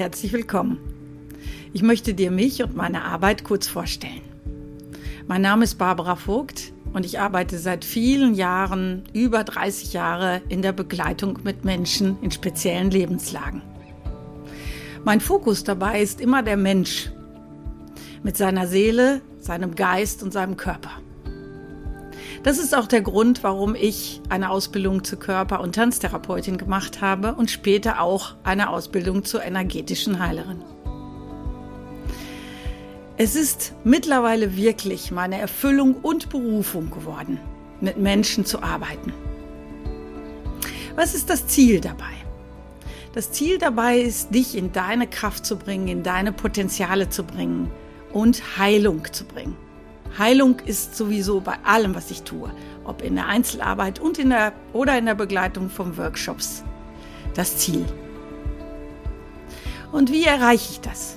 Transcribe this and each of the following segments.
herzlich willkommen. Ich möchte dir mich und meine Arbeit kurz vorstellen. Mein Name ist Barbara Vogt und ich arbeite seit vielen Jahren, über 30 Jahre, in der Begleitung mit Menschen in speziellen Lebenslagen. Mein Fokus dabei ist immer der Mensch mit seiner Seele, seinem Geist und seinem Körper. Das ist auch der Grund, warum ich eine Ausbildung zur Körper- und Tanztherapeutin gemacht habe und später auch eine Ausbildung zur energetischen Heilerin. Es ist mittlerweile wirklich meine Erfüllung und Berufung geworden, mit Menschen zu arbeiten. Was ist das Ziel dabei? Das Ziel dabei ist, dich in deine Kraft zu bringen, in deine Potenziale zu bringen und Heilung zu bringen. Heilung ist sowieso bei allem, was ich tue, ob in der Einzelarbeit und in der oder in der Begleitung von Workshops, das Ziel. Und wie erreiche ich das?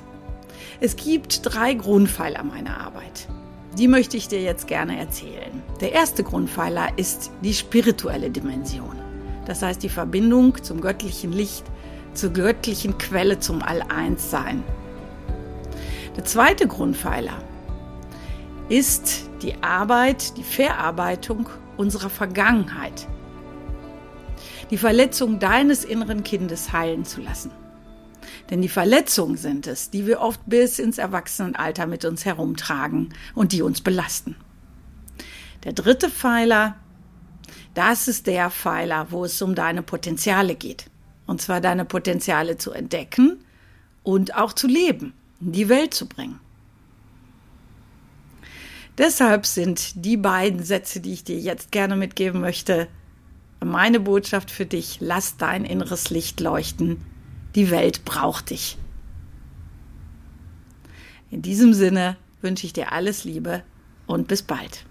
Es gibt drei Grundpfeiler meiner Arbeit. Die möchte ich dir jetzt gerne erzählen. Der erste Grundpfeiler ist die spirituelle Dimension. Das heißt die Verbindung zum göttlichen Licht, zur göttlichen Quelle, zum All-Eins-Sein. Der zweite Grundpfeiler ist die Arbeit, die Verarbeitung unserer Vergangenheit. Die Verletzung deines inneren Kindes heilen zu lassen. Denn die Verletzungen sind es, die wir oft bis ins Erwachsenenalter mit uns herumtragen und die uns belasten. Der dritte Pfeiler, das ist der Pfeiler, wo es um deine Potenziale geht. Und zwar deine Potenziale zu entdecken und auch zu leben, in die Welt zu bringen. Deshalb sind die beiden Sätze, die ich dir jetzt gerne mitgeben möchte, meine Botschaft für dich. Lass dein inneres Licht leuchten. Die Welt braucht dich. In diesem Sinne wünsche ich dir alles Liebe und bis bald.